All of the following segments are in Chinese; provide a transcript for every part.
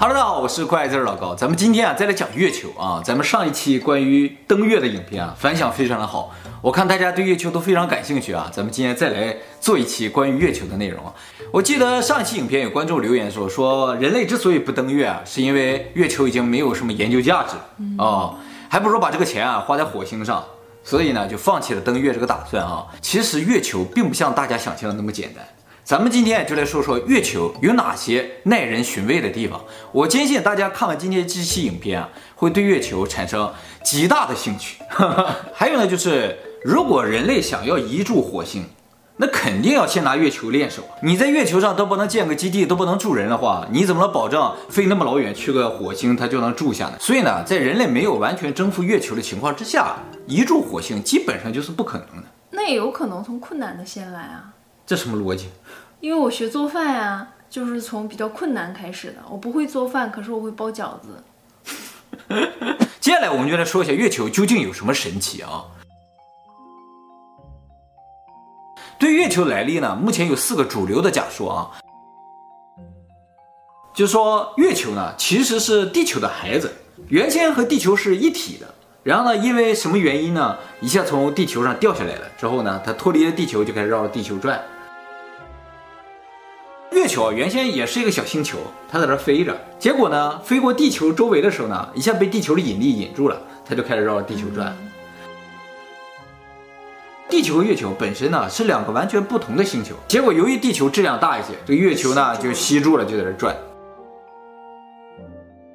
哈喽，大家好，我是怪字老高。咱们今天啊，再来讲月球啊。咱们上一期关于登月的影片啊，反响非常的好，我看大家对月球都非常感兴趣啊。咱们今天再来做一期关于月球的内容。我记得上一期影片有观众留言说，说人类之所以不登月啊，是因为月球已经没有什么研究价值啊，还不如把这个钱啊花在火星上，所以呢就放弃了登月这个打算啊。其实月球并不像大家想象的那么简单。咱们今天就来说说月球有哪些耐人寻味的地方。我坚信大家看完今天这期影片啊，会对月球产生极大的兴趣。还有呢，就是如果人类想要移住火星，那肯定要先拿月球练手。你在月球上都不能建个基地，都不能住人的话，你怎么能保证飞那么老远去个火星它就能住下呢？所以呢，在人类没有完全征服月球的情况之下，移住火星基本上就是不可能的。那也有可能从困难的先来啊。这什么逻辑？因为我学做饭呀，就是从比较困难开始的。我不会做饭，可是我会包饺子。接下来我们就来说一下月球究竟有什么神奇啊？对月球来历呢，目前有四个主流的假说啊。就说月球呢其实是地球的孩子，原先和地球是一体的。然后呢，因为什么原因呢？一下从地球上掉下来了之后呢，它脱离了地球，就开始绕着地球转。月球啊，原先也是一个小星球，它在这飞着。结果呢，飞过地球周围的时候呢，一下被地球的引力引住了，它就开始绕着地球转。地球和月球本身呢是两个完全不同的星球，结果由于地球质量大一些，这个月球呢就吸住了，就在这转。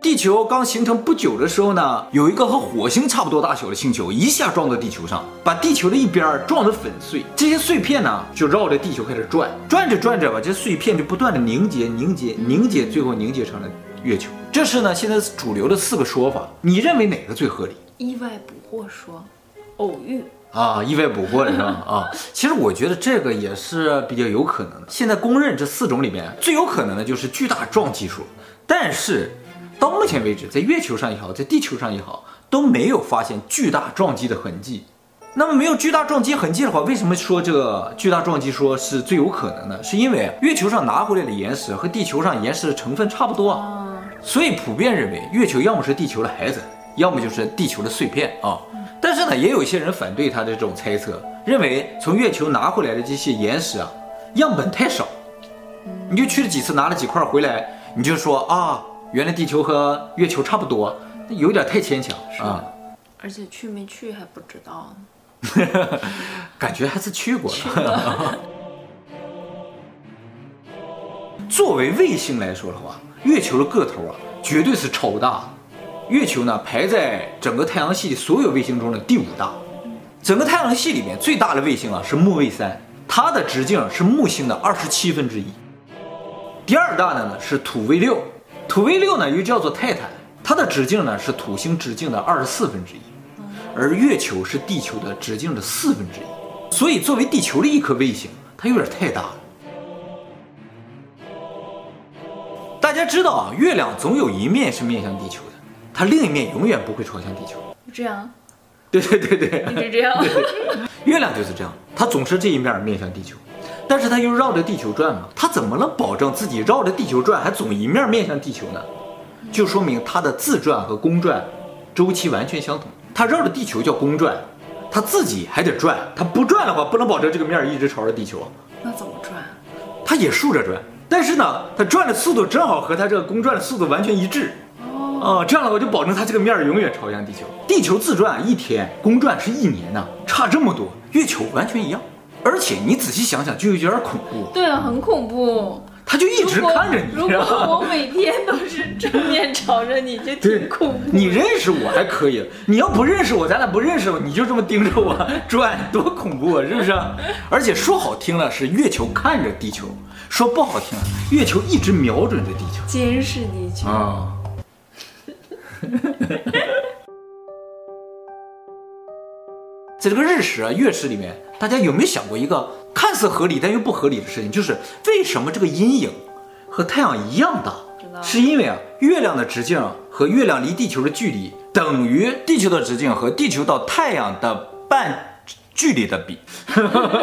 地球刚形成不久的时候呢，有一个和火星差不多大小的星球一下撞到地球上，把地球的一边撞得粉碎。这些碎片呢，就绕着地球开始转，转着转着吧，这碎片就不断的凝结、凝结、凝结，最后凝结成了月球。这是呢，现在主流的四个说法，你认为哪个最合理？意外捕获说，偶遇啊，意外捕获的是吧？啊，其实我觉得这个也是比较有可能的。现在公认这四种里面最有可能的就是巨大撞击说，但是。到目前为止，在月球上也好，在地球上也好，都没有发现巨大撞击的痕迹。那么没有巨大撞击痕迹的话，为什么说这个巨大撞击说是最有可能呢？是因为月球上拿回来的岩石和地球上岩石的成分差不多啊，所以普遍认为月球要么是地球的孩子，要么就是地球的碎片啊。但是呢，也有一些人反对他的这种猜测，认为从月球拿回来的这些岩石啊，样本太少，你就去了几次，拿了几块回来，你就说啊。原来地球和月球差不多，有点太牵强啊！而且去没去还不知道呢，感觉还是去过了。作为卫星来说的话，月球的个头啊，绝对是超大。月球呢，排在整个太阳系的所有卫星中的第五大。整个太阳系里面最大的卫星啊是木卫三，它的直径是木星的二十七分之一。第二大的呢是土卫六。土卫六呢，又叫做泰坦，它的直径呢是土星直径的二十四分之一，而月球是地球的直径的四分之一，所以作为地球的一颗卫星，它有点太大了。大家知道啊，月亮总有一面是面向地球的，它另一面永远不会朝向地球。这样？对对对对，一直这样。对对对，月亮就是这样，它总是这一面面向地球。但是它又绕着地球转嘛，它怎么能保证自己绕着地球转还总一面面向地球呢？就说明它的自转和公转周期完全相同。它绕着地球叫公转，它自己还得转。它不转的话，不能保证这个面一直朝着地球。那怎么转？它也竖着转，但是呢，它转的速度正好和它这个公转的速度完全一致。哦，哦，这样的话就保证它这个面永远朝向地球。地球自转一天，公转是一年呢，差这么多。月球完全一样。而且你仔细想想，就有点恐怖。对啊，很恐怖。他就一直看着你。如果我每天都是正面朝着你，就挺恐怖。你认识我还可以，你要不认识我，咱俩不认识我，你就这么盯着我转，多恐怖啊，是不是？而且说好听了是月球看着地球，说不好听了，月球一直瞄准着地球，监视地球啊。在这个日食啊、月食里面，大家有没有想过一个看似合理但又不合理的事情？就是为什么这个阴影和太阳一样大？是因为啊，月亮的直径和月亮离地球的距离等于地球的直径和地球到太阳的半距离的比。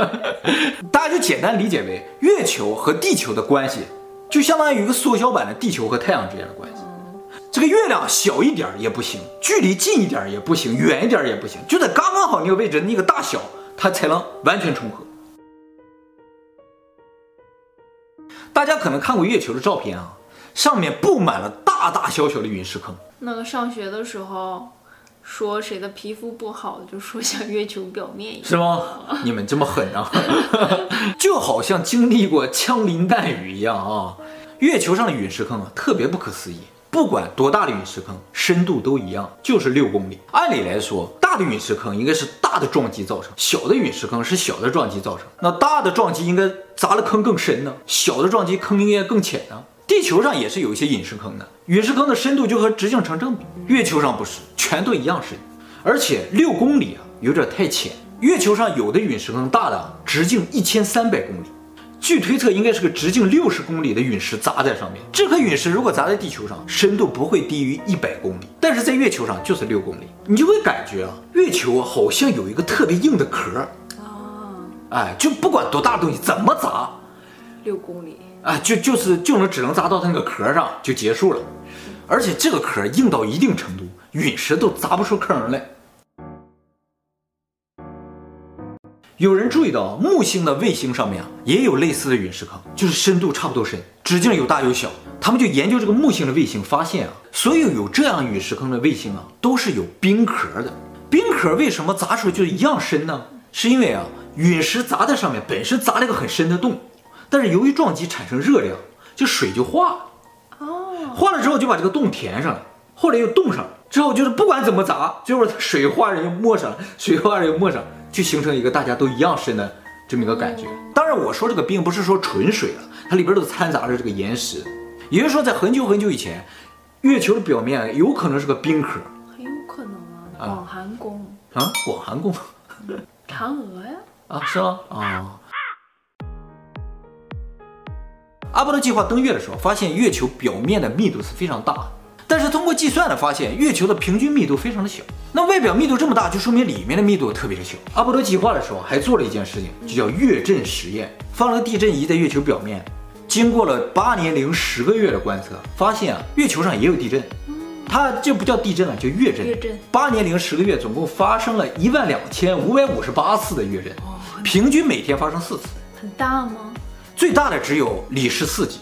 大家就简单理解为月球和地球的关系，就相当于一个缩小版的地球和太阳之间的关系。这个月亮小一点也不行，距离近一点也不行，远一点也不行，就在刚刚好那个位置那个大小，它才能完全重合。大家可能看过月球的照片啊，上面布满了大大小小的陨石坑。那个上学的时候，说谁的皮肤不好，就说像月球表面一样，是吗？你们这么狠啊？就好像经历过枪林弹雨一样啊！月球上的陨石坑啊，特别不可思议。不管多大的陨石坑，深度都一样，就是六公里。按理来说，大的陨石坑应该是大的撞击造成，小的陨石坑是小的撞击造成。那大的撞击应该砸的坑更深呢，小的撞击坑应该更浅呢。地球上也是有一些陨石坑的，陨石坑的深度就和直径成正比。月球上不是，全都一样深，而且六公里啊有点太浅。月球上有的陨石坑大的直径一千三百公里。据推测，应该是个直径六十公里的陨石砸在上面。这颗陨石如果砸在地球上，深度不会低于一百公里，但是在月球上就是六公里。你就会感觉啊，月球好像有一个特别硬的壳。哦，哎，就不管多大的东西怎么砸，六公里，啊，就就是就能只能砸到它那个壳上就结束了。而且这个壳硬到一定程度，陨石都砸不出坑来。有人注意到木星的卫星上面啊，也有类似的陨石坑，就是深度差不多深，直径有大有小。他们就研究这个木星的卫星，发现啊，所有有这样陨石坑的卫星啊，都是有冰壳的。冰壳为什么砸出来就一样深呢？是因为啊，陨石砸在上面本身砸了一个很深的洞，但是由于撞击产生热量，就水就化了。哦，化了之后就把这个洞填上了，后来又冻上了，之后就是不管怎么砸，最后它水化了又没上了，水化了又没上。就形成一个大家都一样深的这么一个感觉。当然，我说这个冰不是说纯水了，它里边都掺杂着这个岩石。也就是说，在很久很久以前，月球的表面有可能是个冰壳，很有可能啊。广寒宫啊，广寒宫，嫦娥呀？啊，是吗？啊。阿波罗计划登月的时候，发现月球表面的密度是非常大的。但是通过计算呢，发现月球的平均密度非常的小。那外表密度这么大，就说明里面的密度特别的小。阿波罗计划的时候还做了一件事情，就叫月震实验，放了个地震仪在月球表面，经过了八年零十个月的观测，发现啊，月球上也有地震。它这不叫地震了，叫月震。月震。八年零十个月，总共发生了一万两千五百五十八次的月震，平均每天发生四次。很大吗？最大的只有里氏四级。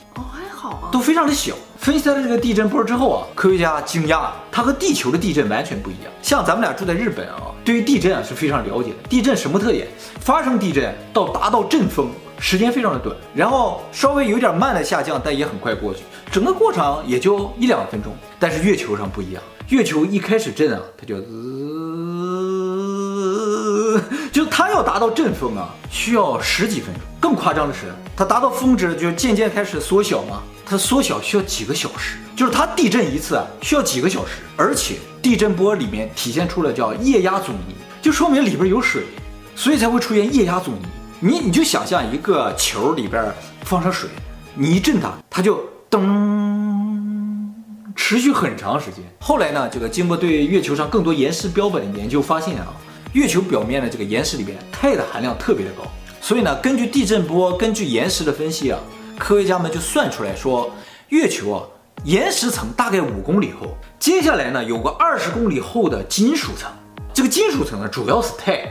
好，都非常的小。分析了这个地震波之后啊，科学家惊讶，它和地球的地震完全不一样。像咱们俩住在日本啊，对于地震啊是非常了解的。地震什么特点？发生地震到达到阵风时间非常的短，然后稍微有点慢的下降，但也很快过去，整个过程也就一两分钟。但是月球上不一样，月球一开始震啊，它就滋，就它要达到阵风啊，需要十几分钟。更夸张的是，它达到峰值就渐渐开始缩小嘛。它缩小需要几个小时，就是它地震一次啊，需要几个小时，而且地震波里面体现出了叫液压阻尼，就说明里边有水，所以才会出现液压阻尼。你你就想象一个球里边放上水，你一震它，它就噔，持续很长时间。后来呢，这个经过对月球上更多岩石标本的研究，发现啊，月球表面的这个岩石里边钛的含量特别的高，所以呢，根据地震波，根据岩石的分析啊。科学家们就算出来说，月球啊，岩石层大概五公里厚，接下来呢，有个二十公里厚的金属层。这个金属层呢，主要是钛。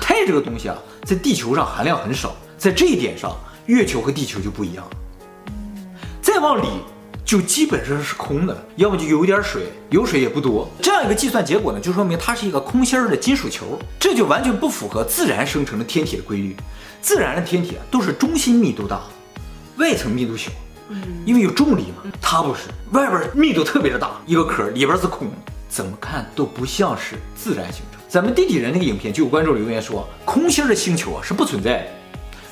钛这个东西啊，在地球上含量很少，在这一点上，月球和地球就不一样。再往里，就基本上是空的，要么就有点水，有水也不多。这样一个计算结果呢，就说明它是一个空心儿的金属球，这就完全不符合自然生成的天体的规律。自然的天体啊，都是中心密度大。外层密度小，因为有重力嘛。它不是，外边密度特别的大，一个壳里边是空，怎么看都不像是自然形成。咱们地底人那个影片就有观众留言说，空心的星球啊是不存在的，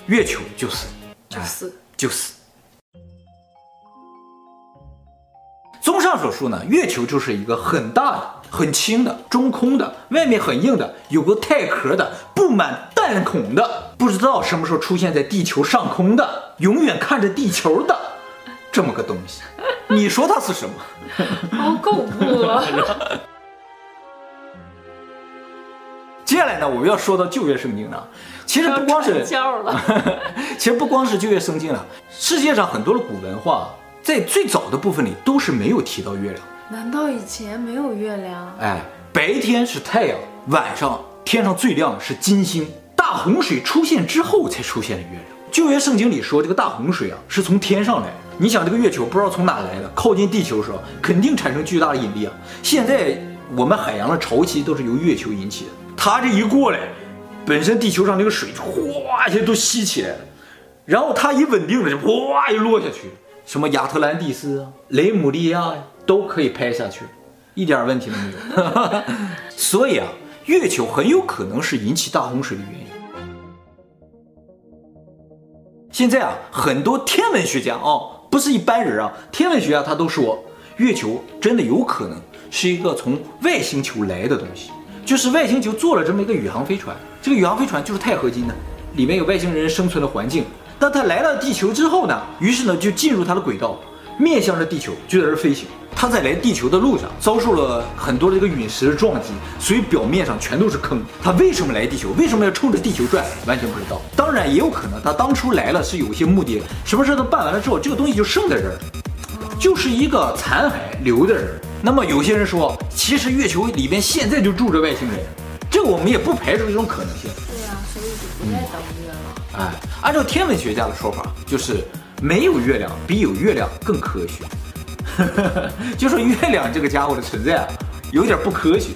月球就是，就是就是。综上所述呢，月球就是一个很大的、很轻的、中空的、外面很硬的、有个钛壳的、布满弹孔的、不知道什么时候出现在地球上空的、永远看着地球的这么个东西。你说它是什么？好恐怖啊！接下来呢，我们要说到旧约圣经了。其实不光是，其实不光是旧约圣经了，世界上很多的古文化。在最早的部分里都是没有提到月亮，难道以前没有月亮？哎，白天是太阳，晚上天上最亮的是金星。大洪水出现之后才出现了月亮。旧约圣经里说，这个大洪水啊是从天上来的。你想，这个月球不知道从哪来的，靠近地球的时候肯定产生巨大的引力啊。现在我们海洋的潮汐都是由月球引起的。它这一过来，本身地球上那个水就哗一下都吸起来了，然后它一稳定了就哗一落下去。什么亚特兰蒂斯啊、雷姆利亚呀，都可以拍下去，一点问题都没有。所以啊，月球很有可能是引起大洪水的原因。现在啊，很多天文学家哦，不是一般人啊，天文学家他都说，月球真的有可能是一个从外星球来的东西，就是外星球做了这么一个宇航飞船，这个宇航飞船就是钛合金的，里面有外星人生存的环境。当它来到地球之后呢，于是呢就进入它的轨道，面向着地球就在这飞行。它在来地球的路上遭受了很多这个陨石的撞击，所以表面上全都是坑。它为什么来地球？为什么要冲着地球转？完全不知道。当然也有可能，它当初来了是有一些目的，什么事都办完了之后，这个东西就剩在这儿，就是一个残骸留在这儿。那么有些人说，其实月球里边现在就住着外星人，这个我们也不排除这种可能性。对呀、啊，所以就不再登月了。哎，按照天文学家的说法，就是没有月亮比有月亮更科学。就说月亮这个家伙的存在啊，有点不科学。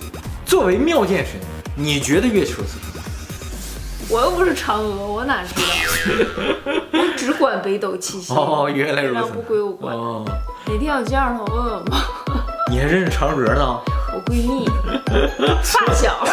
作为妙见神，你觉得月球是什么？我又不是嫦娥，我哪知道？我只管北斗七星。哦，原来如此。月亮不归我管。哦，哪天有见着他，问问吧。你还认识嫦娥呢？我闺蜜，发小。